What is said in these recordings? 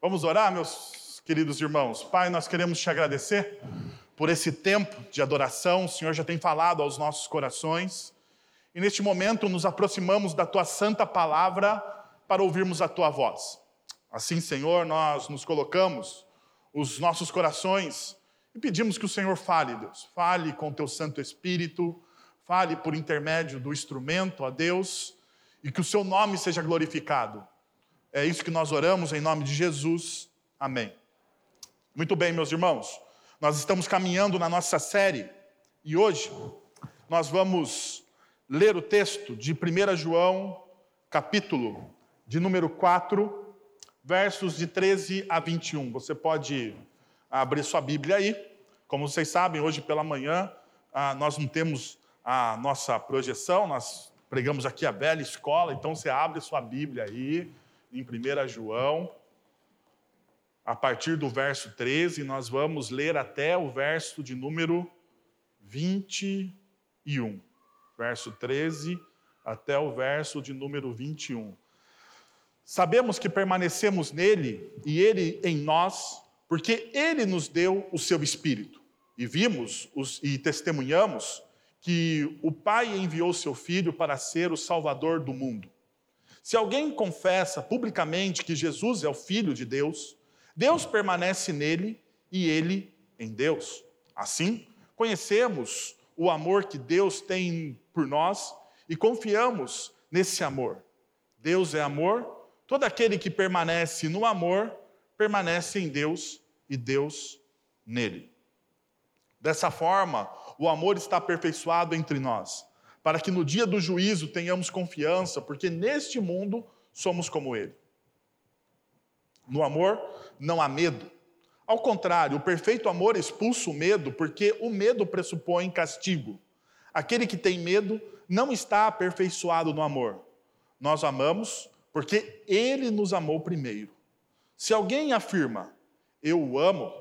Vamos orar, meus queridos irmãos. Pai, nós queremos te agradecer por esse tempo de adoração. O Senhor já tem falado aos nossos corações. E neste momento nos aproximamos da tua santa palavra para ouvirmos a tua voz. Assim, Senhor, nós nos colocamos os nossos corações e pedimos que o Senhor fale, Deus. Fale com teu Santo Espírito, fale por intermédio do instrumento, a Deus, e que o seu nome seja glorificado. É isso que nós oramos em nome de Jesus. Amém. Muito bem, meus irmãos. Nós estamos caminhando na nossa série e hoje nós vamos ler o texto de 1 João, capítulo de número 4, versos de 13 a 21. Você pode abrir sua Bíblia aí. Como vocês sabem, hoje pela manhã ah, nós não temos a nossa projeção, nós pregamos aqui a velha escola, então você abre sua Bíblia aí em 1 João, a partir do verso 13, nós vamos ler até o verso de número 21. Verso 13 até o verso de número 21. Sabemos que permanecemos nele e ele em nós, porque ele nos deu o seu espírito. E vimos os, e testemunhamos que o Pai enviou seu filho para ser o salvador do mundo. Se alguém confessa publicamente que Jesus é o Filho de Deus, Deus permanece nele e ele em Deus. Assim, conhecemos o amor que Deus tem por nós e confiamos nesse amor. Deus é amor, todo aquele que permanece no amor permanece em Deus e Deus nele. Dessa forma, o amor está aperfeiçoado entre nós para que no dia do juízo tenhamos confiança, porque neste mundo somos como Ele. No amor não há medo. Ao contrário, o perfeito amor expulsa o medo, porque o medo pressupõe castigo. Aquele que tem medo não está aperfeiçoado no amor. Nós amamos porque Ele nos amou primeiro. Se alguém afirma, eu o amo,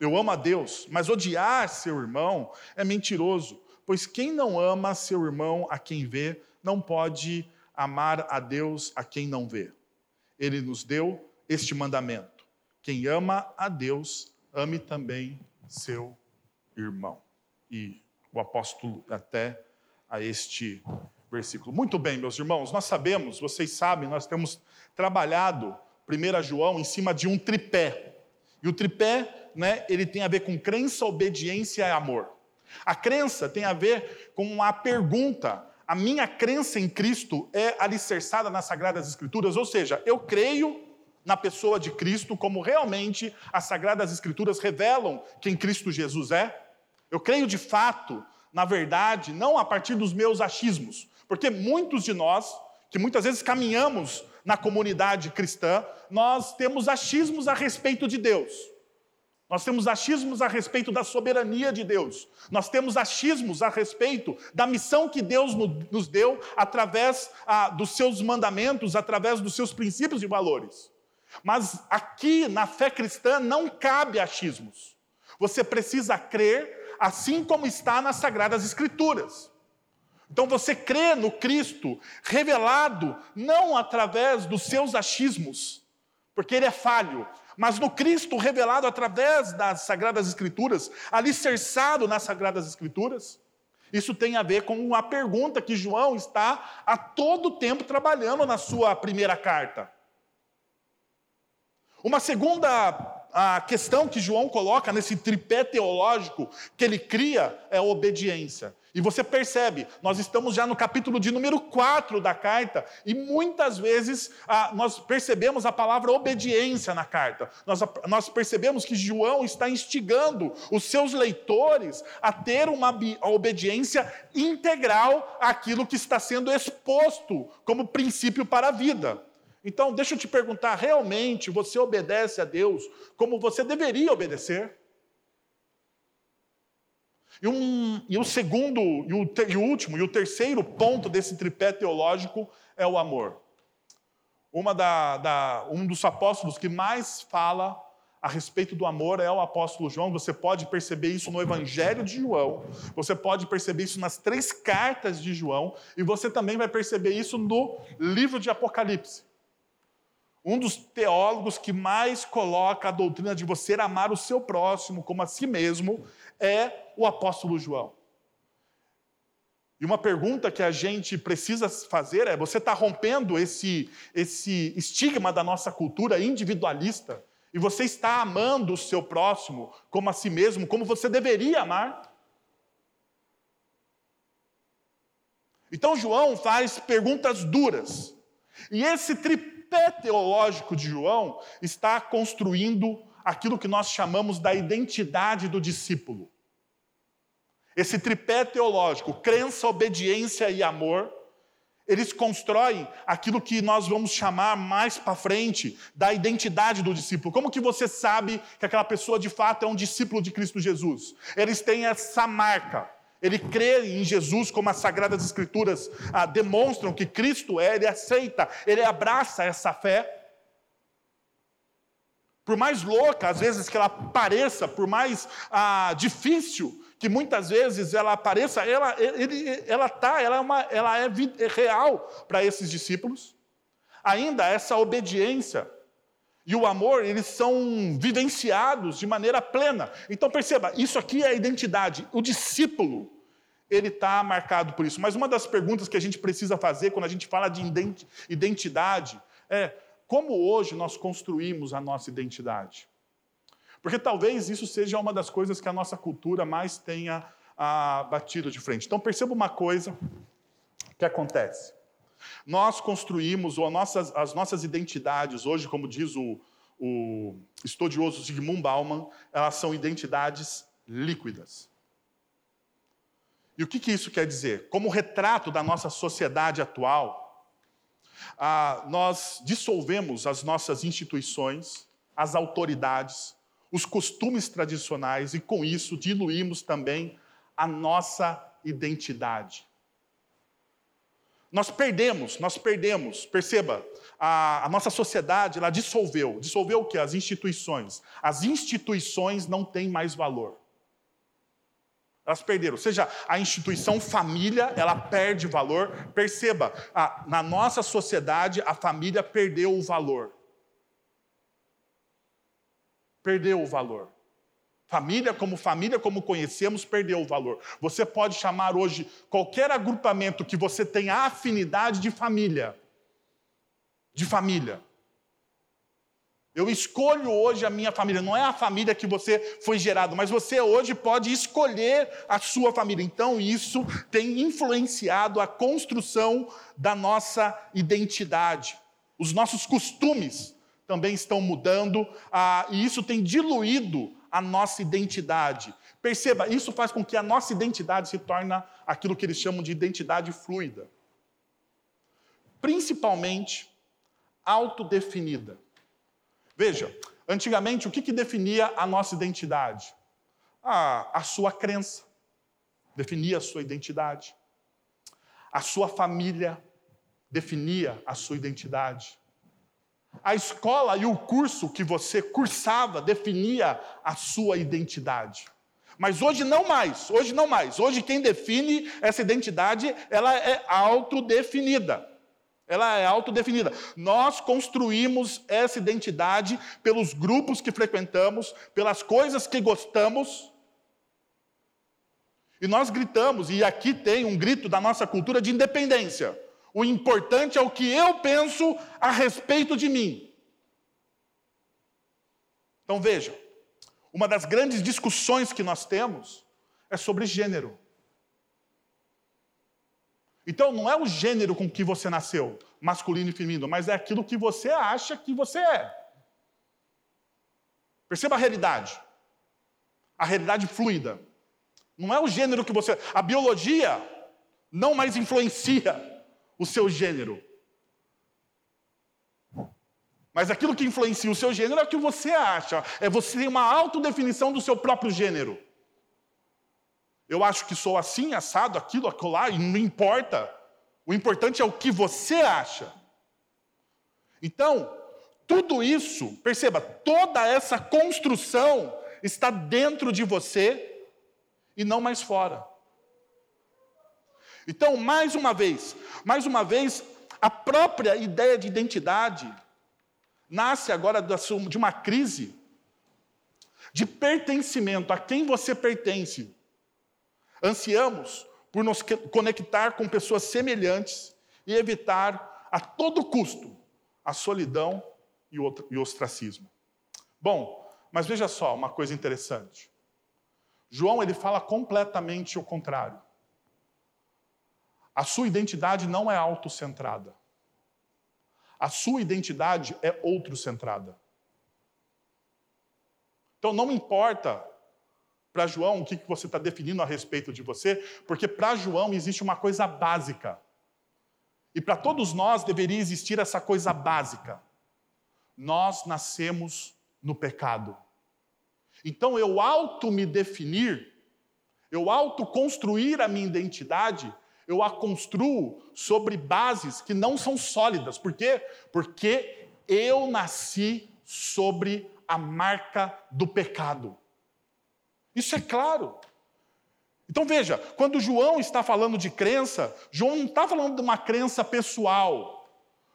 eu amo a Deus, mas odiar seu irmão é mentiroso. Pois quem não ama seu irmão a quem vê, não pode amar a Deus a quem não vê. Ele nos deu este mandamento: quem ama a Deus, ame também seu irmão. E o apóstolo até a este versículo. Muito bem, meus irmãos, nós sabemos, vocês sabem, nós temos trabalhado 1 João em cima de um tripé. E o tripé, né, ele tem a ver com crença, obediência e amor. A crença tem a ver com a pergunta. A minha crença em Cristo é alicerçada nas Sagradas Escrituras, ou seja, eu creio na pessoa de Cristo como realmente as Sagradas Escrituras revelam quem Cristo Jesus é. Eu creio de fato, na verdade, não a partir dos meus achismos, porque muitos de nós, que muitas vezes caminhamos na comunidade cristã, nós temos achismos a respeito de Deus. Nós temos achismos a respeito da soberania de Deus. Nós temos achismos a respeito da missão que Deus nos deu através ah, dos seus mandamentos, através dos seus princípios e valores. Mas aqui na fé cristã não cabe achismos. Você precisa crer assim como está nas Sagradas Escrituras. Então você crê no Cristo revelado não através dos seus achismos, porque ele é falho, mas no Cristo revelado através das Sagradas Escrituras, alicerçado nas Sagradas Escrituras. Isso tem a ver com a pergunta que João está a todo tempo trabalhando na sua primeira carta. Uma segunda a questão que João coloca nesse tripé teológico que ele cria é a obediência. E você percebe, nós estamos já no capítulo de número 4 da carta, e muitas vezes ah, nós percebemos a palavra obediência na carta. Nós, nós percebemos que João está instigando os seus leitores a ter uma obediência integral àquilo que está sendo exposto como princípio para a vida. Então, deixa eu te perguntar: realmente você obedece a Deus como você deveria obedecer? E, um, e o segundo, e o, e o último, e o terceiro ponto desse tripé teológico é o amor. Uma da, da, um dos apóstolos que mais fala a respeito do amor é o apóstolo João. Você pode perceber isso no Evangelho de João, você pode perceber isso nas três cartas de João, e você também vai perceber isso no livro de Apocalipse. um dos teólogos que mais coloca a doutrina de você amar o seu próximo como a si mesmo é o apóstolo João. E uma pergunta que a gente precisa fazer é: você está rompendo esse, esse estigma da nossa cultura individualista? E você está amando o seu próximo como a si mesmo, como você deveria amar? Então, João faz perguntas duras. E esse tripé teológico de João está construindo aquilo que nós chamamos da identidade do discípulo. Esse tripé teológico, crença, obediência e amor, eles constroem aquilo que nós vamos chamar mais para frente da identidade do discípulo. Como que você sabe que aquela pessoa de fato é um discípulo de Cristo Jesus? Eles têm essa marca. Ele crê em Jesus, como as Sagradas Escrituras ah, demonstram que Cristo é, ele aceita, ele abraça essa fé. Por mais louca, às vezes, que ela pareça, por mais ah, difícil que muitas vezes ela pareça, ela ele, ela tá, ela é, uma, ela é, é real para esses discípulos. Ainda essa obediência e o amor, eles são vivenciados de maneira plena. Então perceba, isso aqui é a identidade. O discípulo, ele está marcado por isso. Mas uma das perguntas que a gente precisa fazer quando a gente fala de identidade é como hoje nós construímos a nossa identidade? Porque talvez isso seja uma das coisas que a nossa cultura mais tenha ah, batido de frente. Então perceba uma coisa que acontece. Nós construímos, ou nossas, as nossas identidades, hoje, como diz o, o estudioso Zygmunt Bauman, elas são identidades líquidas. E o que, que isso quer dizer? Como retrato da nossa sociedade atual, ah, nós dissolvemos as nossas instituições, as autoridades, os costumes tradicionais e, com isso, diluímos também a nossa identidade. Nós perdemos, nós perdemos. Perceba, a, a, nossa sociedade ela dissolveu. Dissolveu o que? As instituições. As instituições não têm mais valor. Elas perderam. Ou seja, a instituição família, ela perde valor. Perceba, a, na nossa sociedade, a família perdeu o valor. Perdeu o valor. Família, como família, como conhecemos, perdeu o valor. Você pode chamar hoje qualquer agrupamento que você tenha afinidade de família. De família. Eu escolho hoje a minha família. Não é a família que você foi gerado, mas você hoje pode escolher a sua família. Então, isso tem influenciado a construção da nossa identidade. Os nossos costumes também estão mudando, ah, e isso tem diluído a nossa identidade. Perceba, isso faz com que a nossa identidade se torne aquilo que eles chamam de identidade fluida. Principalmente autodefinida. Veja, antigamente o que, que definia a nossa identidade? Ah, a sua crença definia a sua identidade. A sua família definia a sua identidade. A escola e o curso que você cursava definia a sua identidade. Mas hoje não mais, hoje não mais. Hoje quem define essa identidade, ela é autodefinida. Ela é autodefinida. Nós construímos essa identidade pelos grupos que frequentamos, pelas coisas que gostamos. E nós gritamos, e aqui tem um grito da nossa cultura de independência. O importante é o que eu penso a respeito de mim. Então veja, uma das grandes discussões que nós temos é sobre gênero. Então não é o gênero com que você nasceu, masculino e feminino, mas é aquilo que você acha que você é. Perceba a realidade. A realidade fluida. Não é o gênero que você. A biologia não mais influencia o seu gênero. Mas aquilo que influencia o seu gênero é o que você acha, é você ter uma autodefinição do seu próprio gênero. Eu acho que sou assim, assado, aquilo, acolá, e não importa. O importante é o que você acha. Então, tudo isso, perceba, toda essa construção está dentro de você e não mais fora. Então, mais uma vez, mais uma vez, a própria ideia de identidade, nasce agora de uma crise de pertencimento, a quem você pertence. Ansiamos por nos conectar com pessoas semelhantes e evitar a todo custo a solidão e o ostracismo. Bom, mas veja só uma coisa interessante. João ele fala completamente o contrário. A sua identidade não é autocentrada. A sua identidade é outro-centrada. Então não importa para João o que você está definindo a respeito de você, porque para João existe uma coisa básica. E para todos nós deveria existir essa coisa básica. Nós nascemos no pecado. Então eu auto me definir, eu auto construir a minha identidade, eu a construo sobre bases que não são sólidas. Por quê? Porque eu nasci sobre a marca do pecado. Isso é claro. Então veja, quando João está falando de crença, João não está falando de uma crença pessoal,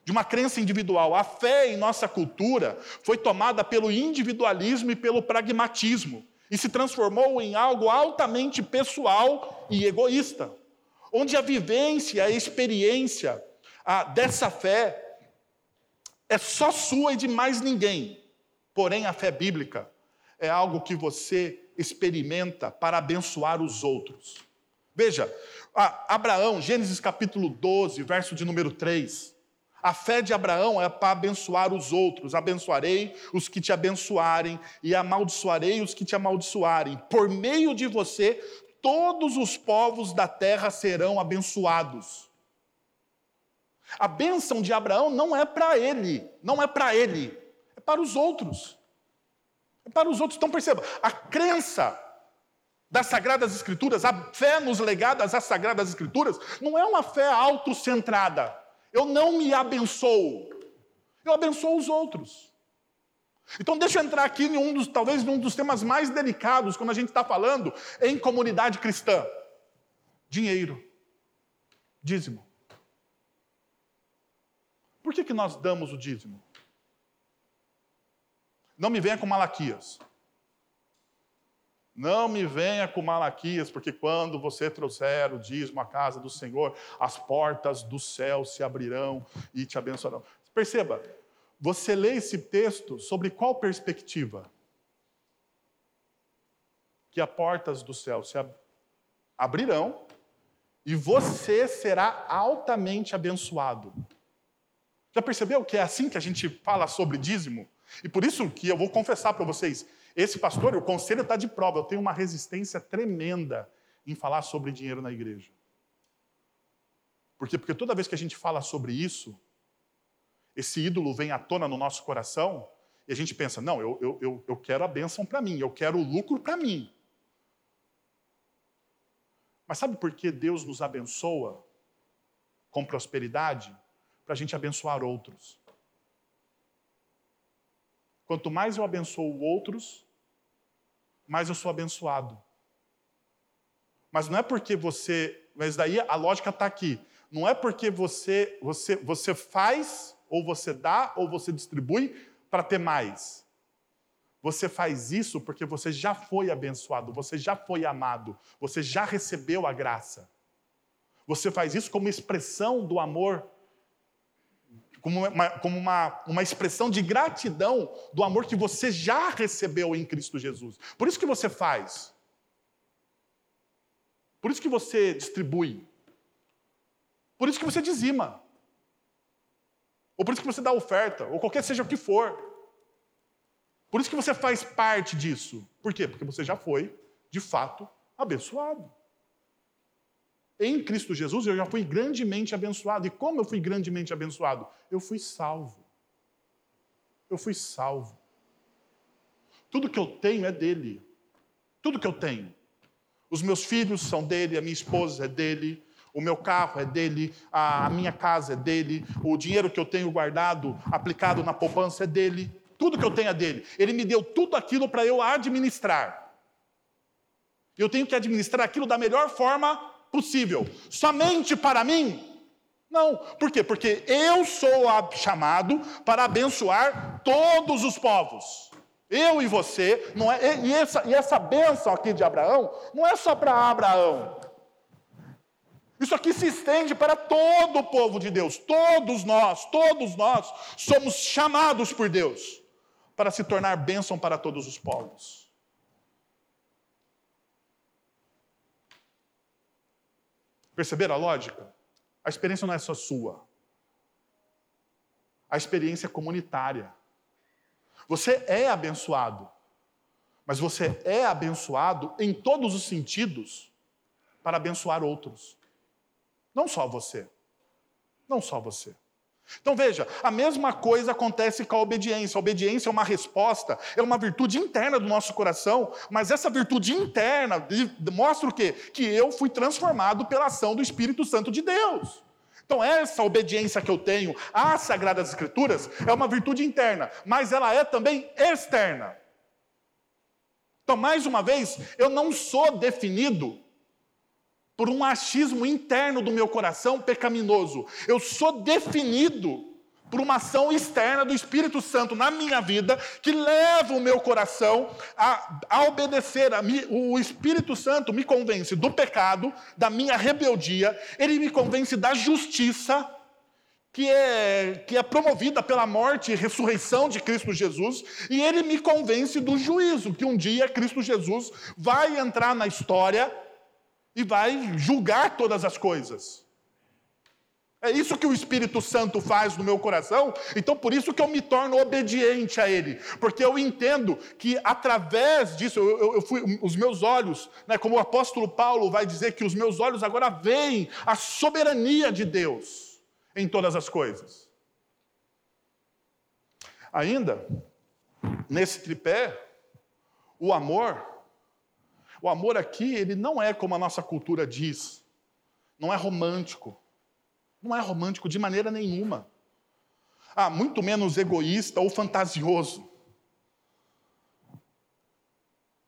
de uma crença individual. A fé em nossa cultura foi tomada pelo individualismo e pelo pragmatismo e se transformou em algo altamente pessoal e egoísta, onde a vivência, a experiência a, dessa fé é só sua e de mais ninguém. Porém, a fé bíblica é algo que você experimenta para abençoar os outros. Veja, Abraão, Gênesis capítulo 12, verso de número 3. A fé de Abraão é para abençoar os outros. Abençoarei os que te abençoarem e amaldiçoarei os que te amaldiçoarem. Por meio de você, todos os povos da terra serão abençoados. A bênção de Abraão não é para ele, não é para ele, é para os outros para os outros. Então perceba, a crença das Sagradas Escrituras, a fé nos legados às Sagradas Escrituras, não é uma fé autocentrada. Eu não me abençoo, eu abençoo os outros. Então deixa eu entrar aqui em um dos, talvez um dos temas mais delicados quando a gente está falando em comunidade cristã. Dinheiro. Dízimo. Por que, que nós damos o dízimo? Não me venha com Malaquias. Não me venha com Malaquias, porque quando você trouxer o dízimo à casa do Senhor, as portas do céu se abrirão e te abençoarão. Perceba, você lê esse texto sobre qual perspectiva? Que as portas do céu se abrirão e você será altamente abençoado. Já percebeu que é assim que a gente fala sobre dízimo? E por isso que eu vou confessar para vocês, esse pastor, o conselho está de prova, eu tenho uma resistência tremenda em falar sobre dinheiro na igreja. Por quê? Porque toda vez que a gente fala sobre isso, esse ídolo vem à tona no nosso coração e a gente pensa: não, eu, eu, eu, quero a bênção para mim, eu quero o lucro para mim. Mas sabe por que Deus nos abençoa com prosperidade? Para a gente abençoar outros. Quanto mais eu abençoo outros, mais eu sou abençoado. Mas não é porque você. Mas daí a lógica está aqui. Não é porque você, você, você faz, ou você dá, ou você distribui para ter mais. Você faz isso porque você já foi abençoado, você já foi amado, você já recebeu a graça. Você faz isso como expressão do amor como, uma, como uma, uma expressão de gratidão do amor que você já recebeu em Cristo Jesus. Por isso que você faz. Por isso que você distribui. Por isso que você dizima. Ou por isso que você dá oferta, ou qualquer seja o que for. Por isso que você faz parte disso. Por quê? Porque você já foi, de fato, abençoado. Em Cristo Jesus eu já fui grandemente abençoado. E como eu fui grandemente abençoado? Eu fui salvo. Eu fui salvo. Tudo que eu tenho é dele. Tudo que eu tenho. Os meus filhos são dele, a minha esposa é dele, o meu carro é dele, a minha casa é dele, o dinheiro que eu tenho guardado, aplicado na poupança é dele. Tudo que eu tenho é dele. Ele me deu tudo aquilo para eu administrar. Eu tenho que administrar aquilo da melhor forma possível. Somente para mim? Não. Por quê? Porque eu sou chamado para abençoar todos os povos. Eu e você, não é, e, essa, e essa bênção aqui de Abraão não é só para Abraão. Isso aqui se estende para todo o povo de Deus. Todos nós, todos nós somos chamados por Deus para se tornar bênção para todos os povos. Perceberam a lógica? A experiência não é só sua. A experiência é comunitária. Você é abençoado, mas você é abençoado em todos os sentidos para abençoar outros. Não só você. Não só você. Então veja, a mesma coisa acontece com a obediência. A obediência é uma resposta, é uma virtude interna do nosso coração, mas essa virtude interna mostra o quê? Que eu fui transformado pela ação do Espírito Santo de Deus. Então, essa obediência que eu tenho às Sagradas Escrituras é uma virtude interna, mas ela é também externa. Então, mais uma vez, eu não sou definido por um achismo interno do meu coração pecaminoso. Eu sou definido por uma ação externa do Espírito Santo na minha vida que leva o meu coração a, a obedecer. A o Espírito Santo me convence do pecado, da minha rebeldia, ele me convence da justiça. Que é, que é promovida pela morte e ressurreição de Cristo Jesus, e ele me convence do juízo, que um dia Cristo Jesus vai entrar na história e vai julgar todas as coisas. É isso que o Espírito Santo faz no meu coração, então por isso que eu me torno obediente a Ele, porque eu entendo que através disso, eu, eu, eu fui, os meus olhos, né, como o apóstolo Paulo vai dizer que os meus olhos agora veem a soberania de Deus em todas as coisas. Ainda, nesse tripé, o amor o amor aqui, ele não é como a nossa cultura diz. Não é romântico. Não é romântico de maneira nenhuma. Ah, muito menos egoísta ou fantasioso.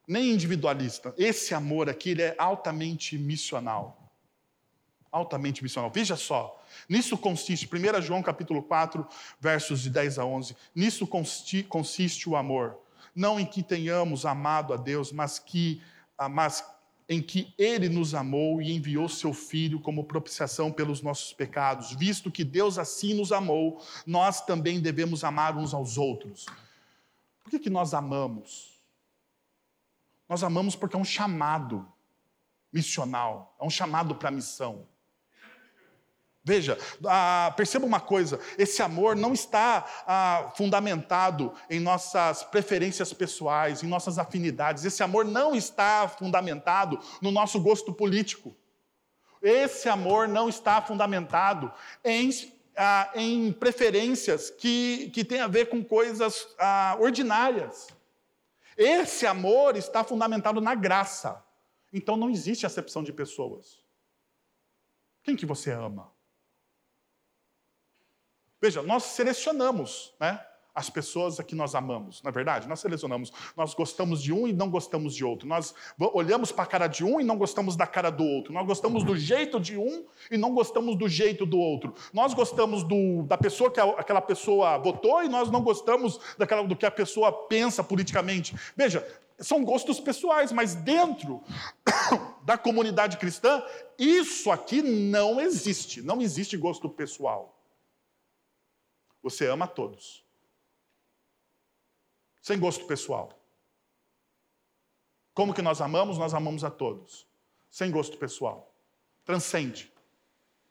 Nem individualista. Esse amor aqui, ele é altamente missional. Altamente missional. Veja só, nisso consiste, 1 João capítulo 4, versos de 10 a 11, nisso consiste o amor. Não em que tenhamos amado a Deus, mas que mas em que ele nos amou e enviou seu filho como propiciação pelos nossos pecados. Visto que Deus assim nos amou, nós também devemos amar uns aos outros. Por que, que nós amamos? Nós amamos porque é um chamado missional, é um chamado para a missão. Veja, ah, perceba uma coisa: esse amor não está ah, fundamentado em nossas preferências pessoais, em nossas afinidades. Esse amor não está fundamentado no nosso gosto político. Esse amor não está fundamentado em, ah, em preferências que, que têm a ver com coisas ah, ordinárias. Esse amor está fundamentado na graça. Então não existe acepção de pessoas. Quem que você ama? Veja, nós selecionamos né, as pessoas a que nós amamos, na é verdade? Nós selecionamos. Nós gostamos de um e não gostamos de outro. Nós olhamos para a cara de um e não gostamos da cara do outro. Nós gostamos do jeito de um e não gostamos do jeito do outro. Nós gostamos do, da pessoa que a, aquela pessoa votou e nós não gostamos daquela, do que a pessoa pensa politicamente. Veja, são gostos pessoais, mas dentro da comunidade cristã, isso aqui não existe. Não existe gosto pessoal. Você ama a todos. Sem gosto pessoal. Como que nós amamos? Nós amamos a todos. Sem gosto pessoal. Transcende.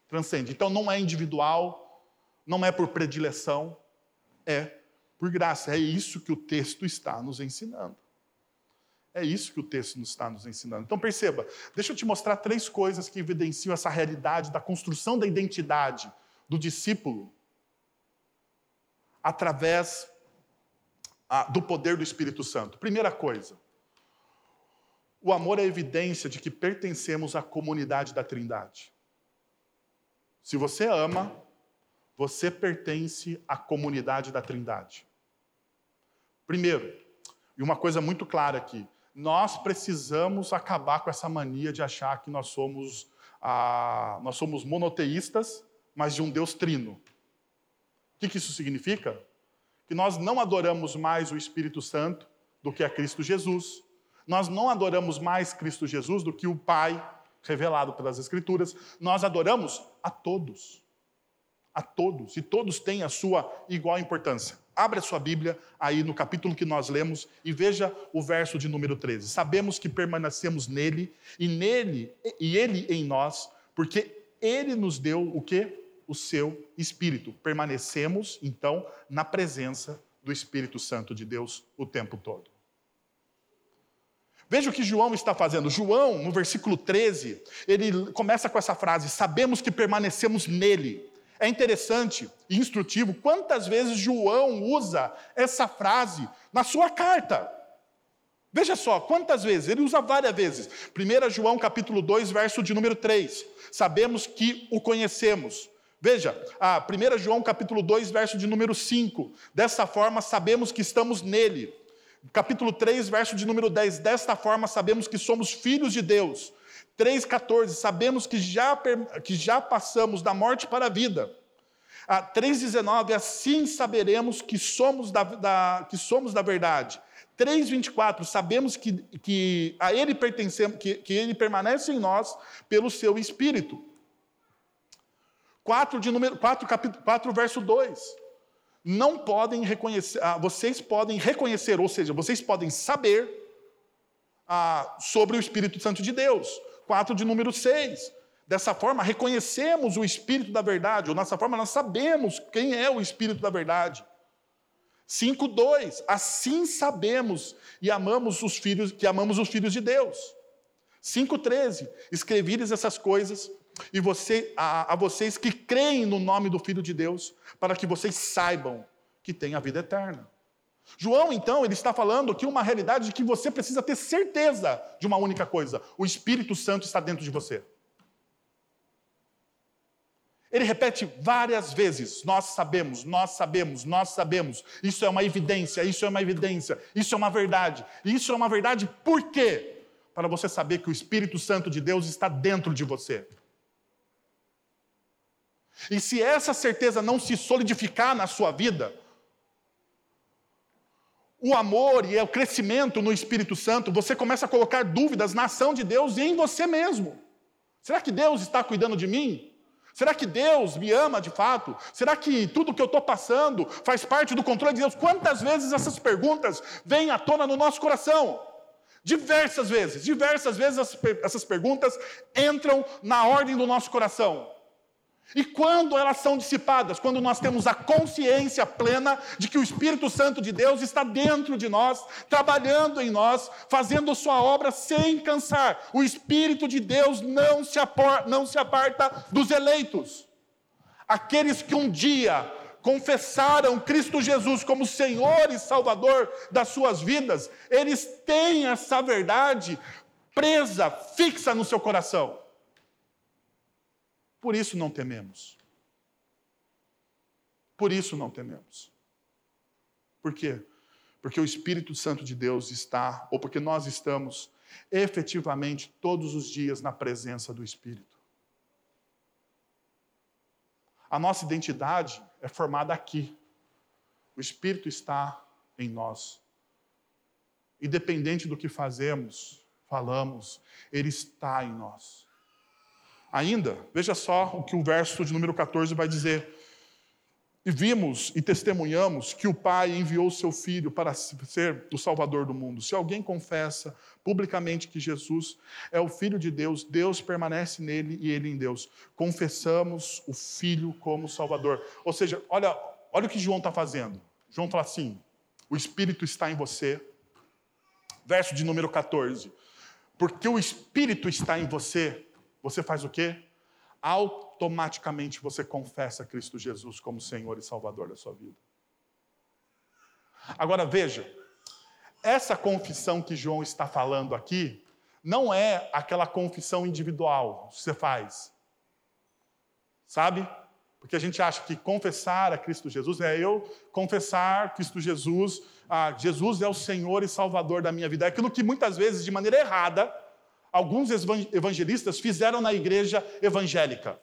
Transcende. Então não é individual, não é por predileção, é por graça. É isso que o texto está nos ensinando. É isso que o texto está nos ensinando. Então perceba, deixa eu te mostrar três coisas que evidenciam essa realidade da construção da identidade do discípulo através do poder do Espírito Santo. Primeira coisa, o amor é evidência de que pertencemos à comunidade da Trindade. Se você ama, você pertence à comunidade da Trindade. Primeiro, e uma coisa muito clara aqui, nós precisamos acabar com essa mania de achar que nós somos, ah, nós somos monoteístas mas de um Deus trino. O que, que isso significa? Que nós não adoramos mais o Espírito Santo do que a Cristo Jesus. Nós não adoramos mais Cristo Jesus do que o Pai revelado pelas Escrituras. Nós adoramos a todos. A todos. E todos têm a sua igual importância. Abra sua Bíblia aí no capítulo que nós lemos e veja o verso de número 13. Sabemos que permanecemos nele e nele e ele em nós, porque ele nos deu o que? O seu espírito. Permanecemos então na presença do Espírito Santo de Deus o tempo todo. Veja o que João está fazendo. João, no versículo 13, ele começa com essa frase: Sabemos que permanecemos nele. É interessante e instrutivo quantas vezes João usa essa frase na sua carta. Veja só, quantas vezes? Ele usa várias vezes. 1 João capítulo 2, verso de número 3. Sabemos que o conhecemos. Veja, a 1 João capítulo 2, verso de número 5. Dessa forma sabemos que estamos nele capítulo 3, verso de número 10. Desta forma sabemos que somos filhos de Deus. 3,14, sabemos que já, que já passamos da morte para a vida. 3,19, assim saberemos que somos da, da, que somos da verdade. 3,24, sabemos que, que a Ele pertencemos, que, que Ele permanece em nós pelo seu Espírito. 4, de número, 4, capítulo, 4 verso 2 não podem reconhecer, ah, vocês podem reconhecer, ou seja, vocês podem saber ah, sobre o Espírito Santo de Deus. 4 de número 6. Dessa forma, reconhecemos o Espírito da verdade, ou dessa forma, nós sabemos quem é o Espírito da verdade. 5:2 Assim sabemos e amamos os filhos que amamos os filhos de Deus. 5:13 Escrevi-lhes essas coisas e você, a, a vocês que creem no nome do Filho de Deus, para que vocês saibam que tem a vida eterna. João, então, ele está falando aqui uma realidade de que você precisa ter certeza de uma única coisa: o Espírito Santo está dentro de você. Ele repete várias vezes: Nós sabemos, nós sabemos, nós sabemos. Isso é uma evidência, isso é uma evidência, isso é uma verdade. Isso é uma verdade por quê? Para você saber que o Espírito Santo de Deus está dentro de você. E se essa certeza não se solidificar na sua vida, o amor e o crescimento no Espírito Santo, você começa a colocar dúvidas na ação de Deus e em você mesmo. Será que Deus está cuidando de mim? Será que Deus me ama de fato? Será que tudo que eu estou passando faz parte do controle de Deus? Quantas vezes essas perguntas vêm à tona no nosso coração? Diversas vezes, diversas vezes essas perguntas entram na ordem do nosso coração. E quando elas são dissipadas? Quando nós temos a consciência plena de que o Espírito Santo de Deus está dentro de nós, trabalhando em nós, fazendo sua obra sem cansar. O Espírito de Deus não se, não se aparta dos eleitos. Aqueles que um dia confessaram Cristo Jesus como Senhor e Salvador das suas vidas, eles têm essa verdade presa, fixa no seu coração. Por isso não tememos. Por isso não tememos. Por quê? Porque o Espírito Santo de Deus está, ou porque nós estamos efetivamente todos os dias na presença do Espírito. A nossa identidade é formada aqui. O Espírito está em nós. Independente do que fazemos, falamos, Ele está em nós. Ainda, veja só o que o verso de número 14 vai dizer. E vimos e testemunhamos que o Pai enviou seu Filho para ser o Salvador do mundo. Se alguém confessa publicamente que Jesus é o Filho de Deus, Deus permanece nele e ele em Deus. Confessamos o Filho como Salvador. Ou seja, olha, olha o que João está fazendo. João fala assim: o Espírito está em você. Verso de número 14. Porque o Espírito está em você, você faz o quê? Automaticamente você confessa Cristo Jesus como Senhor e Salvador da sua vida. Agora veja, essa confissão que João está falando aqui não é aquela confissão individual que você faz. Sabe? Porque a gente acha que confessar a Cristo Jesus é eu confessar Cristo Jesus, ah, Jesus é o Senhor e Salvador da minha vida. É aquilo que muitas vezes, de maneira errada, alguns evangelistas fizeram na igreja evangélica.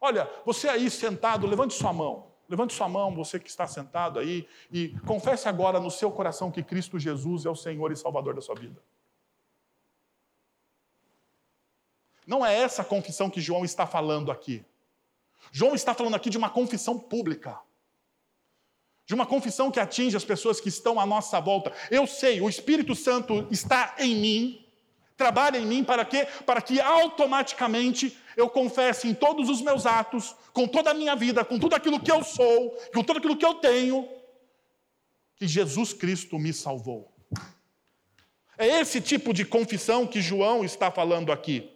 Olha, você aí sentado, levante sua mão. Levante sua mão, você que está sentado aí, e confesse agora no seu coração que Cristo Jesus é o Senhor e Salvador da sua vida. Não é essa confissão que João está falando aqui. João está falando aqui de uma confissão pública. De uma confissão que atinge as pessoas que estão à nossa volta. Eu sei, o Espírito Santo está em mim, trabalha em mim para quê? Para que automaticamente eu confesse em todos os meus atos, com toda a minha vida, com tudo aquilo que eu sou, com tudo aquilo que eu tenho, que Jesus Cristo me salvou. É esse tipo de confissão que João está falando aqui.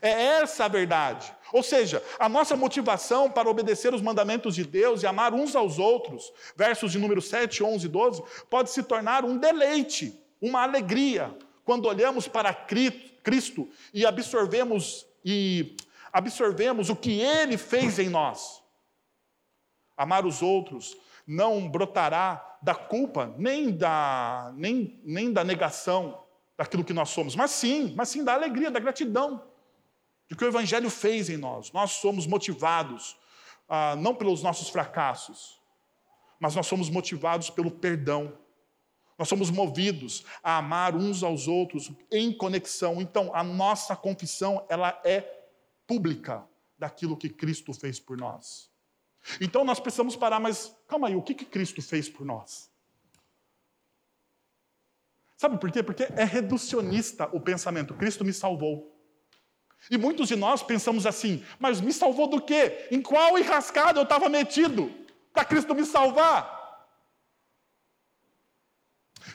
É essa a verdade. Ou seja, a nossa motivação para obedecer os mandamentos de Deus e amar uns aos outros, versos de número 7, 11 e 12, pode se tornar um deleite, uma alegria, quando olhamos para Cristo e absorvemos e absorvemos o que ele fez em nós. Amar os outros não brotará da culpa, nem da, nem, nem da negação daquilo que nós somos, mas sim, mas sim da alegria, da gratidão, de que o Evangelho fez em nós. Nós somos motivados ah, não pelos nossos fracassos, mas nós somos motivados pelo perdão. Nós somos movidos a amar uns aos outros em conexão. Então, a nossa confissão, ela é pública daquilo que Cristo fez por nós. Então nós precisamos parar, mas calma aí, o que, que Cristo fez por nós? Sabe por quê? Porque é reducionista o pensamento. Cristo me salvou. E muitos de nós pensamos assim, mas me salvou do quê? Em qual enrascada eu estava metido para Cristo me salvar?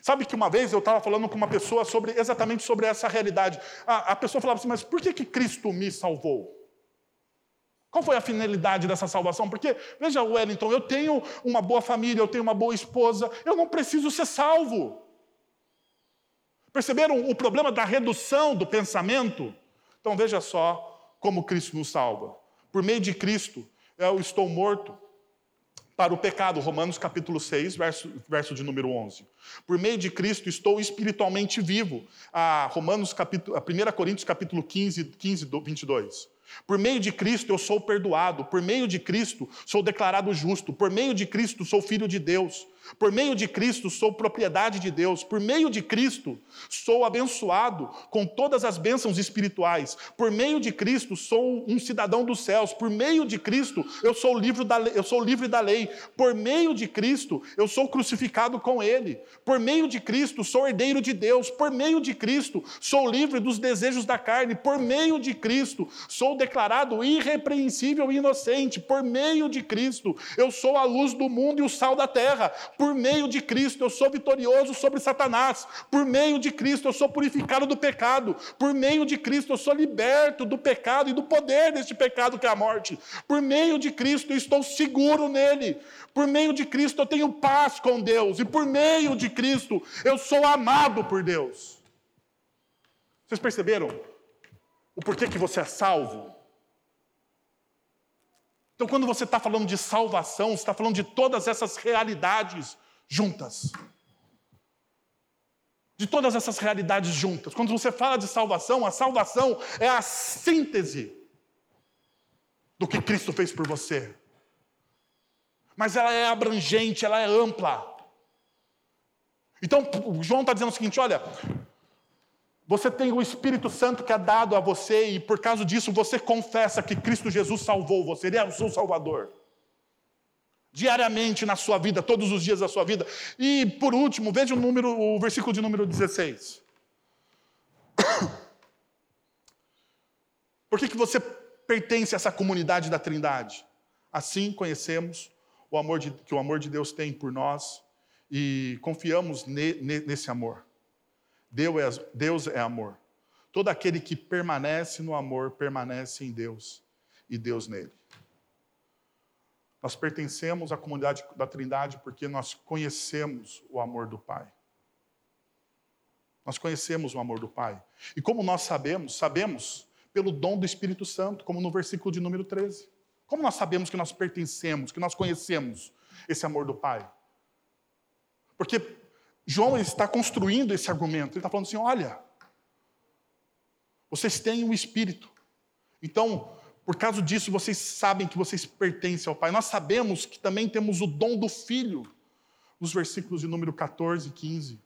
Sabe que uma vez eu estava falando com uma pessoa sobre exatamente sobre essa realidade. A, a pessoa falava assim, mas por que, que Cristo me salvou? Qual foi a finalidade dessa salvação? Porque, veja, Wellington, eu tenho uma boa família, eu tenho uma boa esposa, eu não preciso ser salvo. Perceberam o problema da redução do pensamento? Então veja só como Cristo nos salva. Por meio de Cristo, eu estou morto para o pecado, Romanos capítulo 6, verso, verso de número 11. Por meio de Cristo estou espiritualmente vivo, a Romanos capítulo, a 1 Coríntios capítulo 15, 15, 22. Por meio de Cristo eu sou perdoado, por meio de Cristo sou declarado justo, por meio de Cristo sou filho de Deus, por meio de Cristo sou propriedade de Deus. Por meio de Cristo sou abençoado com todas as bênçãos espirituais. Por meio de Cristo sou um cidadão dos céus. Por meio de Cristo eu sou livre da lei, eu sou livre da lei. Por meio de Cristo eu sou crucificado com ele. Por meio de Cristo sou herdeiro de Deus. Por meio de Cristo sou livre dos desejos da carne. Por meio de Cristo sou declarado irrepreensível e inocente. Por meio de Cristo eu sou a luz do mundo e o sal da terra. Por meio de Cristo eu sou vitorioso sobre Satanás. Por meio de Cristo eu sou purificado do pecado. Por meio de Cristo eu sou liberto do pecado e do poder deste pecado que é a morte. Por meio de Cristo eu estou seguro nele. Por meio de Cristo eu tenho paz com Deus. E por meio de Cristo eu sou amado por Deus. Vocês perceberam o porquê que você é salvo? Então, quando você está falando de salvação, você está falando de todas essas realidades juntas. De todas essas realidades juntas. Quando você fala de salvação, a salvação é a síntese do que Cristo fez por você. Mas ela é abrangente, ela é ampla. Então, João está dizendo o seguinte: olha, você tem o Espírito Santo que é dado a você e por causa disso você confessa que Cristo Jesus salvou você, Ele é o seu Salvador. Diariamente na sua vida, todos os dias da sua vida. E por último, veja o, número, o versículo de número 16. Por que, que você pertence a essa comunidade da Trindade? Assim conhecemos o amor de, que o amor de Deus tem por nós e confiamos ne, ne, nesse amor. Deus é, Deus é amor. Todo aquele que permanece no amor permanece em Deus e Deus nele. Nós pertencemos à comunidade da Trindade porque nós conhecemos o amor do Pai. Nós conhecemos o amor do Pai. E como nós sabemos? Sabemos pelo dom do Espírito Santo, como no versículo de número 13. Como nós sabemos que nós pertencemos, que nós conhecemos esse amor do Pai? Porque João está construindo esse argumento. Ele está falando assim: olha, vocês têm o um Espírito. Então, Por causa disso, vocês sabem que vocês pertencem ao Pai. Nós sabemos que também temos o dom do Filho, nos versículos de número 14 e 15.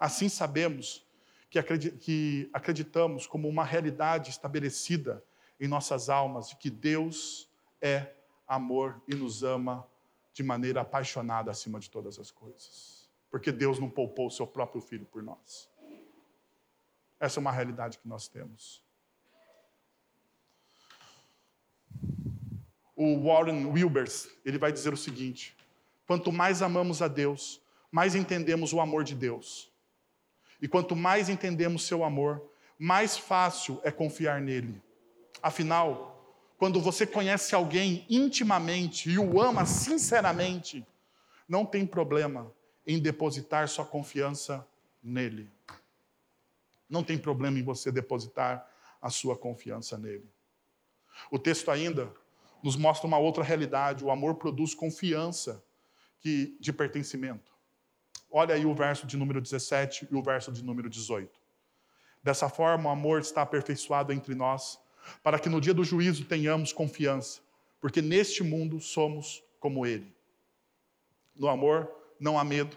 Assim sabemos que acreditamos como uma realidade estabelecida em nossas almas de que Deus é amor e nos ama de maneira apaixonada acima de todas as coisas. Porque Deus não poupou o seu próprio filho por nós. Essa é uma realidade que nós temos. o Warren Wilbers, ele vai dizer o seguinte: quanto mais amamos a Deus, mais entendemos o amor de Deus. E quanto mais entendemos seu amor, mais fácil é confiar nele. Afinal, quando você conhece alguém intimamente e o ama sinceramente, não tem problema em depositar sua confiança nele. Não tem problema em você depositar a sua confiança nele. O texto ainda nos mostra uma outra realidade. O amor produz confiança que, de pertencimento. Olha aí o verso de número 17 e o verso de número 18. Dessa forma, o amor está aperfeiçoado entre nós, para que no dia do juízo tenhamos confiança, porque neste mundo somos como ele. No amor não há medo.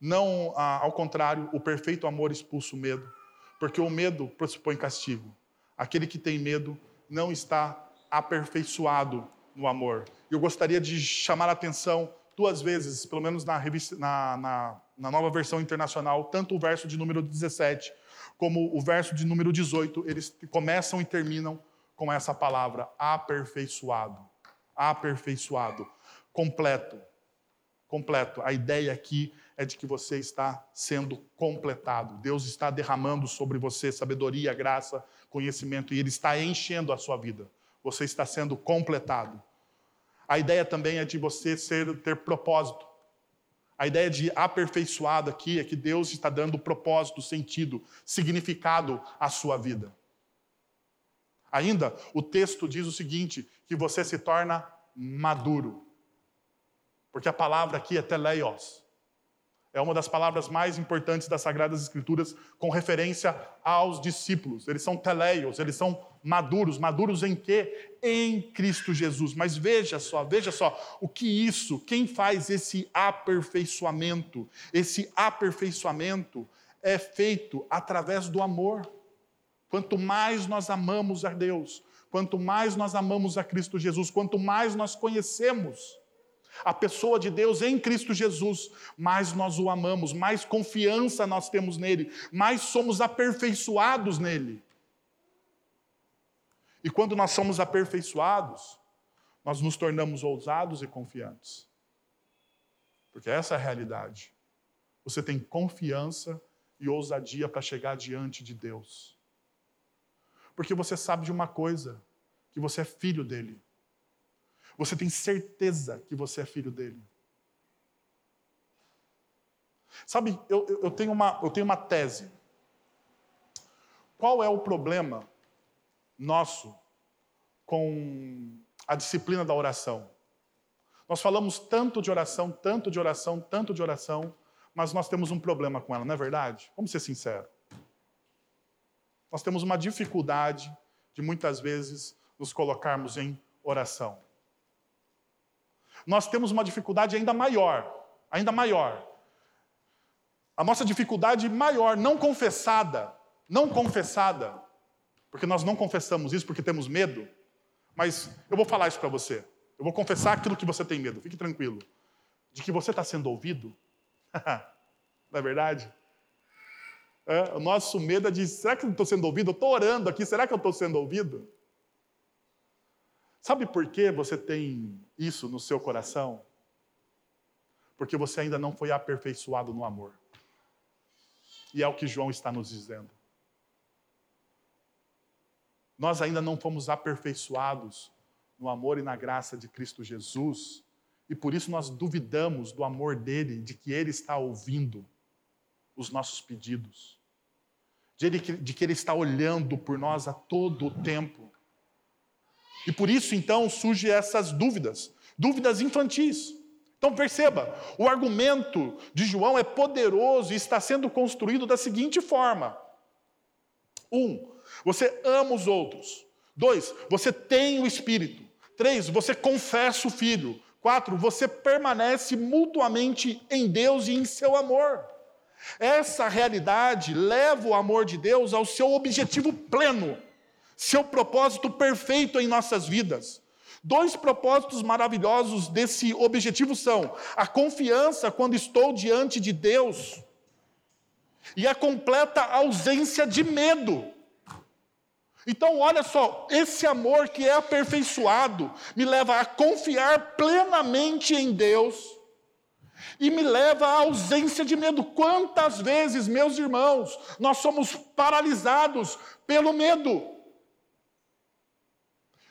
Não, ao contrário, o perfeito amor expulsa o medo, porque o medo pressupõe castigo. Aquele que tem medo não está aperfeiçoado no amor. Eu gostaria de chamar a atenção duas vezes, pelo menos na, revista, na, na, na nova versão internacional, tanto o verso de número 17 como o verso de número 18, eles começam e terminam com essa palavra, aperfeiçoado. Aperfeiçoado. Completo. Completo. A ideia aqui é de que você está sendo completado. Deus está derramando sobre você sabedoria, graça, conhecimento e Ele está enchendo a sua vida você está sendo completado. A ideia também é de você ser, ter propósito. A ideia de aperfeiçoado aqui é que Deus está dando propósito, sentido, significado à sua vida. Ainda, o texto diz o seguinte: que você se torna maduro. Porque a palavra aqui é teleios. É uma das palavras mais importantes das Sagradas Escrituras com referência aos discípulos. Eles são teleios, eles são maduros. Maduros em quê? Em Cristo Jesus. Mas veja só, veja só, o que isso, quem faz esse aperfeiçoamento? Esse aperfeiçoamento é feito através do amor. Quanto mais nós amamos a Deus, quanto mais nós amamos a Cristo Jesus, quanto mais nós conhecemos a pessoa de Deus em Cristo Jesus, mais nós o amamos, mais confiança nós temos nele, mais somos aperfeiçoados nele. E quando nós somos aperfeiçoados, nós nos tornamos ousados e confiantes. Porque essa é a realidade. Você tem confiança e ousadia para chegar diante de Deus. Porque você sabe de uma coisa, que você é filho dele. Você tem certeza que você é filho dele. Sabe, eu, eu, tenho uma, eu tenho uma tese. Qual é o problema nosso com a disciplina da oração? Nós falamos tanto de oração, tanto de oração, tanto de oração, mas nós temos um problema com ela, não é verdade? Vamos ser sinceros. Nós temos uma dificuldade de muitas vezes nos colocarmos em oração nós temos uma dificuldade ainda maior, ainda maior. A nossa dificuldade maior, não confessada, não confessada, porque nós não confessamos isso porque temos medo, mas eu vou falar isso para você. Eu vou confessar aquilo que você tem medo, fique tranquilo. De que você está sendo ouvido. não é verdade? É, o nosso medo é de: será que eu estou sendo ouvido? Eu estou orando aqui, será que eu estou sendo ouvido? Sabe por que você tem isso no seu coração? Porque você ainda não foi aperfeiçoado no amor. E é o que João está nos dizendo. Nós ainda não fomos aperfeiçoados no amor e na graça de Cristo Jesus, e por isso nós duvidamos do amor dele, de que ele está ouvindo os nossos pedidos, de, ele, de que ele está olhando por nós a todo o tempo. E por isso, então, surgem essas dúvidas, dúvidas infantis. Então perceba, o argumento de João é poderoso e está sendo construído da seguinte forma: um, você ama os outros, Dois, você tem o Espírito. Três, você confessa o Filho. Quatro, você permanece mutuamente em Deus e em seu amor. Essa realidade leva o amor de Deus ao seu objetivo pleno, seu propósito perfeito em nossas vidas. Dois propósitos maravilhosos desse objetivo são a confiança quando estou diante de Deus e a completa ausência de medo. Então, olha só, esse amor que é aperfeiçoado me leva a confiar plenamente em Deus e me leva à ausência de medo. Quantas vezes, meus irmãos, nós somos paralisados pelo medo?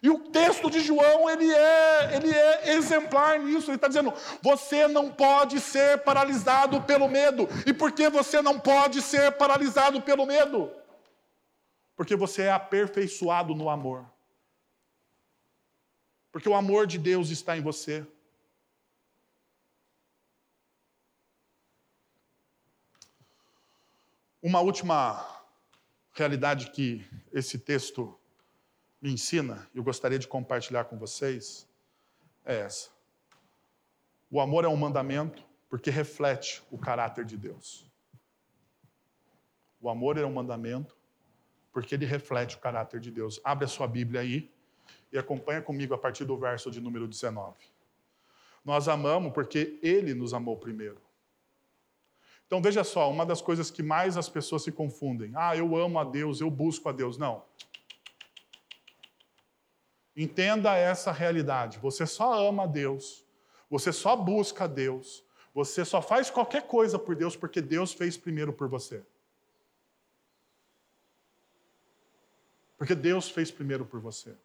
E o texto de João, ele é, ele é exemplar nisso. Ele está dizendo: você não pode ser paralisado pelo medo. E por que você não pode ser paralisado pelo medo? Porque você é aperfeiçoado no amor. Porque o amor de Deus está em você. Uma última realidade que esse texto me ensina, eu gostaria de compartilhar com vocês, é essa. O amor é um mandamento porque reflete o caráter de Deus. O amor é um mandamento porque ele reflete o caráter de Deus. Abre a sua Bíblia aí e acompanha comigo a partir do verso de número 19. Nós amamos porque ele nos amou primeiro. Então veja só, uma das coisas que mais as pessoas se confundem. Ah, eu amo a Deus, eu busco a Deus. Não. Entenda essa realidade. Você só ama a Deus, você só busca a Deus, você só faz qualquer coisa por Deus porque Deus fez primeiro por você. Porque Deus fez primeiro por você.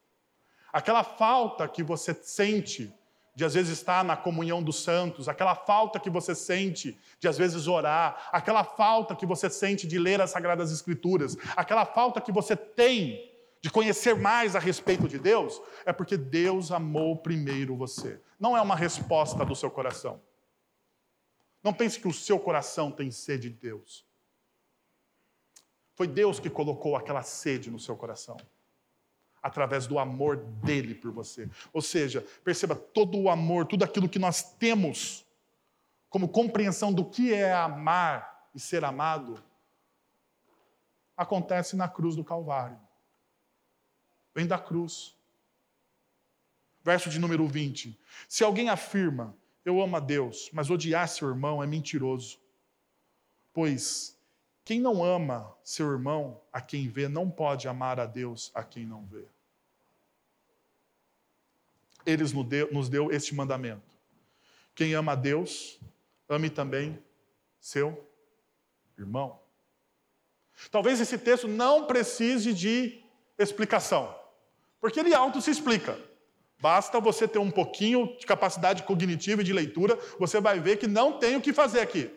Aquela falta que você sente de às vezes estar na comunhão dos santos, aquela falta que você sente de às vezes orar, aquela falta que você sente de ler as Sagradas Escrituras, aquela falta que você tem de conhecer mais a respeito de Deus, é porque Deus amou primeiro você. Não é uma resposta do seu coração. Não pense que o seu coração tem sede de Deus. Foi Deus que colocou aquela sede no seu coração através do amor dele por você. Ou seja, perceba todo o amor, tudo aquilo que nós temos como compreensão do que é amar e ser amado, acontece na cruz do Calvário. Vem da cruz. Verso de número 20. Se alguém afirma, eu amo a Deus, mas odiar seu irmão é mentiroso. Pois quem não ama seu irmão a quem vê, não pode amar a Deus a quem não vê ele nos deu, nos deu este mandamento. Quem ama a Deus, ame também seu irmão. Talvez esse texto não precise de explicação, porque ele auto se explica. Basta você ter um pouquinho de capacidade cognitiva e de leitura, você vai ver que não tem o que fazer aqui.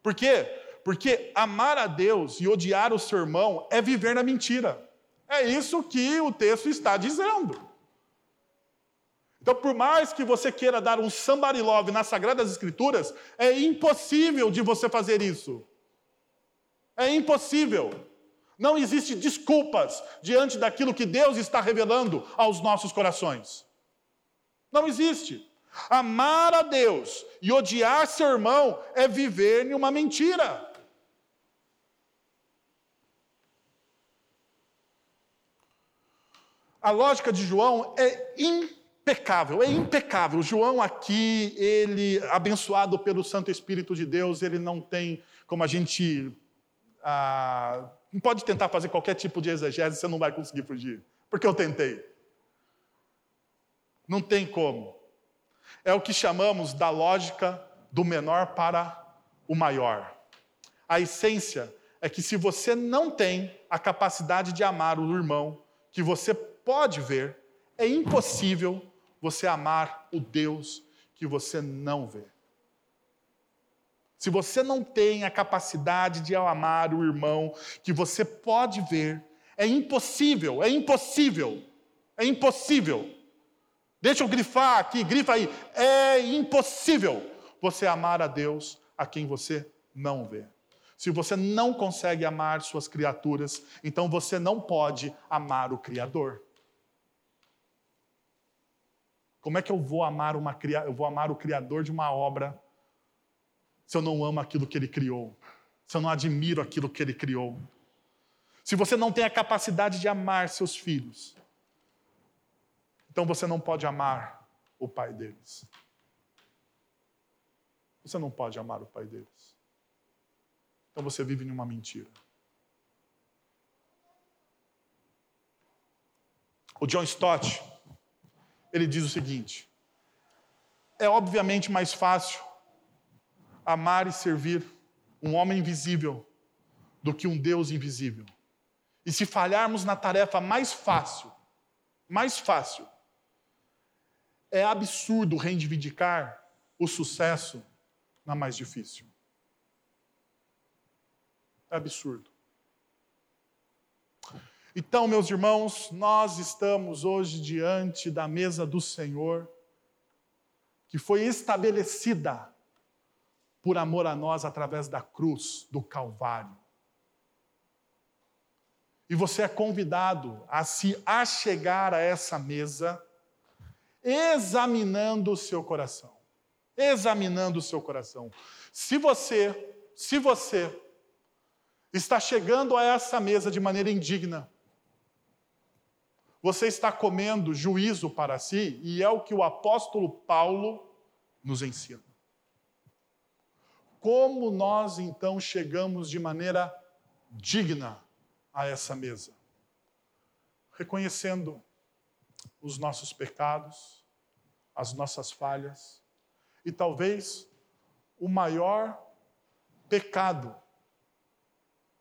Por quê? Porque amar a Deus e odiar o seu irmão é viver na mentira. É isso que o texto está dizendo. Então, por mais que você queira dar um somebody love nas Sagradas Escrituras, é impossível de você fazer isso. É impossível. Não existe desculpas diante daquilo que Deus está revelando aos nossos corações. Não existe. Amar a Deus e odiar seu irmão é viver em uma mentira. A lógica de João é impecável, é impecável. João aqui, ele, abençoado pelo Santo Espírito de Deus, ele não tem como a gente. Ah, não pode tentar fazer qualquer tipo de exegese, você não vai conseguir fugir. Porque eu tentei. Não tem como. É o que chamamos da lógica do menor para o maior. A essência é que se você não tem a capacidade de amar o irmão que você pode ver, é impossível você amar o Deus que você não vê. Se você não tem a capacidade de amar o irmão que você pode ver, é impossível, é impossível, é impossível. Deixa eu grifar aqui, grifa aí. É impossível você amar a Deus a quem você não vê. Se você não consegue amar suas criaturas, então você não pode amar o Criador. Como é que eu vou amar uma eu vou amar o criador de uma obra se eu não amo aquilo que ele criou? Se eu não admiro aquilo que ele criou? Se você não tem a capacidade de amar seus filhos, então você não pode amar o pai deles. Você não pode amar o pai deles. Então você vive em uma mentira. O John Stott, ele diz o seguinte: é obviamente mais fácil amar e servir um homem invisível do que um Deus invisível. E se falharmos na tarefa mais fácil, mais fácil, é absurdo reivindicar o sucesso na mais difícil. É absurdo. Então, meus irmãos, nós estamos hoje diante da mesa do Senhor, que foi estabelecida por amor a nós através da cruz, do Calvário. E você é convidado a se achegar a essa mesa, examinando o seu coração. Examinando o seu coração. Se você, se você está chegando a essa mesa de maneira indigna, você está comendo juízo para si, e é o que o apóstolo Paulo nos ensina. Como nós então chegamos de maneira digna a essa mesa? Reconhecendo os nossos pecados, as nossas falhas, e talvez o maior pecado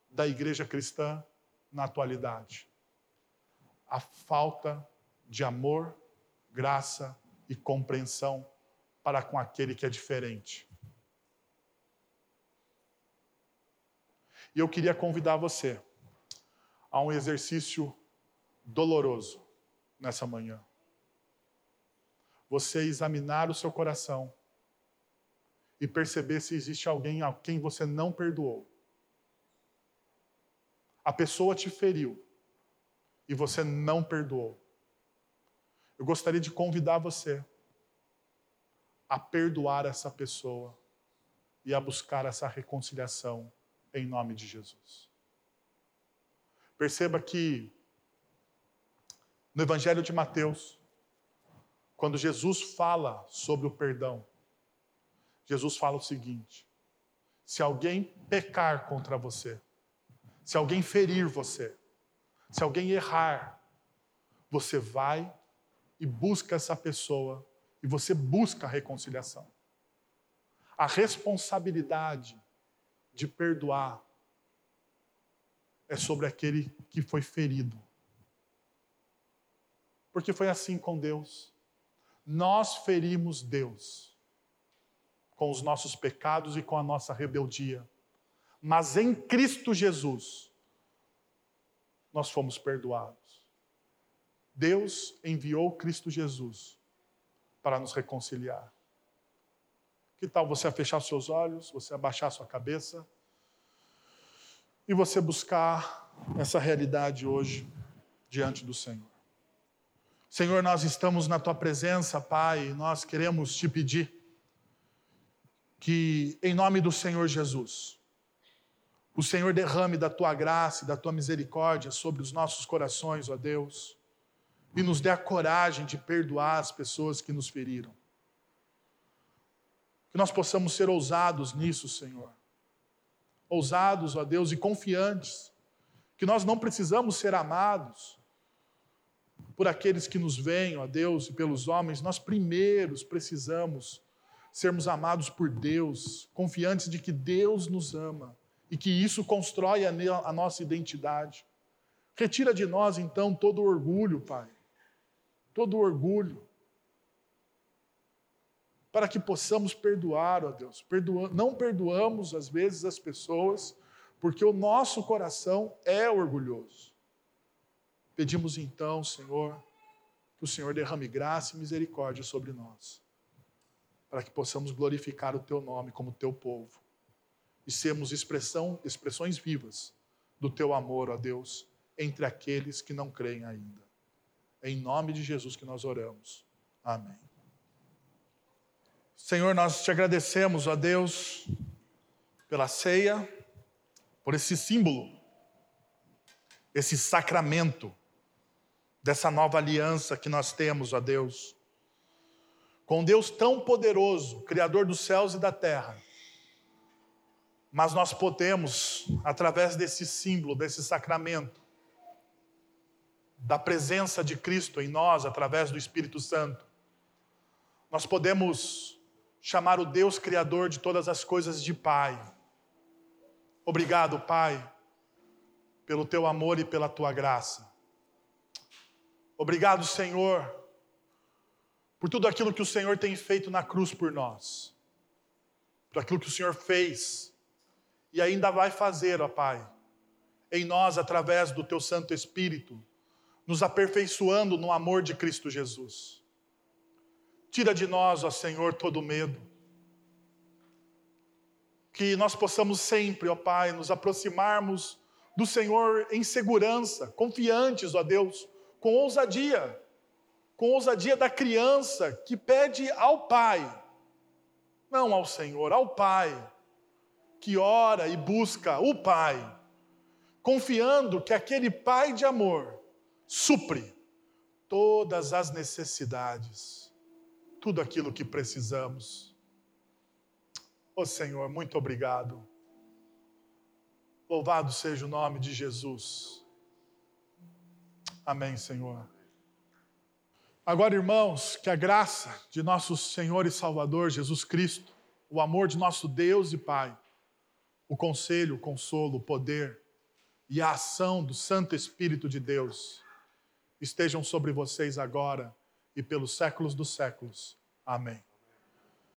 da igreja cristã na atualidade a falta de amor, graça e compreensão para com aquele que é diferente. E eu queria convidar você a um exercício doloroso nessa manhã. Você examinar o seu coração e perceber se existe alguém a quem você não perdoou. A pessoa te feriu e você não perdoou. Eu gostaria de convidar você a perdoar essa pessoa e a buscar essa reconciliação em nome de Jesus. Perceba que no Evangelho de Mateus, quando Jesus fala sobre o perdão, Jesus fala o seguinte: se alguém pecar contra você, se alguém ferir você, se alguém errar, você vai e busca essa pessoa e você busca a reconciliação. A responsabilidade de perdoar é sobre aquele que foi ferido. Porque foi assim com Deus. Nós ferimos Deus com os nossos pecados e com a nossa rebeldia. Mas em Cristo Jesus, nós fomos perdoados. Deus enviou Cristo Jesus para nos reconciliar. Que tal você fechar seus olhos, você abaixar sua cabeça e você buscar essa realidade hoje diante do Senhor? Senhor, nós estamos na tua presença, Pai, e nós queremos te pedir que, em nome do Senhor Jesus, o Senhor derrame da tua graça e da tua misericórdia sobre os nossos corações, ó Deus, e nos dê a coragem de perdoar as pessoas que nos feriram. Que nós possamos ser ousados nisso, Senhor. Ousados, ó Deus, e confiantes. Que nós não precisamos ser amados por aqueles que nos veem, ó Deus, e pelos homens. Nós primeiros precisamos sermos amados por Deus, confiantes de que Deus nos ama e que isso constrói a, nossa identidade. Retira de nós, então, todo orgulho, Pai. Todo orgulho. Para que possamos perdoar, ó Deus. Perdoa, não perdoamos, às vezes, as pessoas, porque o nosso coração é orgulhoso. Pedimos, então, Senhor, que o Senhor derrame graça e misericórdia sobre nós, para que possamos glorificar o Teu nome como Teu povo e sermos expressão, expressões vivas do teu amor, ó Deus, entre aqueles que não creem ainda. É em nome de Jesus que nós oramos. Amém. Senhor, nós te agradecemos, ó Deus, pela ceia, por esse símbolo, esse sacramento dessa nova aliança que nós temos, ó Deus, com Deus tão poderoso, Criador dos céus e da terra. Mas nós podemos, através desse símbolo, desse sacramento, da presença de Cristo em nós, através do Espírito Santo, nós podemos chamar o Deus Criador de todas as coisas de Pai. Obrigado, Pai, pelo teu amor e pela tua graça. Obrigado, Senhor, por tudo aquilo que o Senhor tem feito na cruz por nós, por aquilo que o Senhor fez e ainda vai fazer, ó Pai, em nós através do teu Santo Espírito, nos aperfeiçoando no amor de Cristo Jesus. Tira de nós, ó Senhor, todo medo. Que nós possamos sempre, ó Pai, nos aproximarmos do Senhor em segurança, confiantes, ó Deus, com ousadia, com ousadia da criança que pede ao Pai, não ao Senhor, ao Pai, que ora e busca o Pai, confiando que aquele Pai de amor supre todas as necessidades, tudo aquilo que precisamos. Ô oh, Senhor, muito obrigado. Louvado seja o nome de Jesus. Amém, Senhor. Agora, irmãos, que a graça de nosso Senhor e Salvador Jesus Cristo, o amor de nosso Deus e Pai, o conselho, o consolo, o poder e a ação do Santo Espírito de Deus estejam sobre vocês agora e pelos séculos dos séculos. Amém.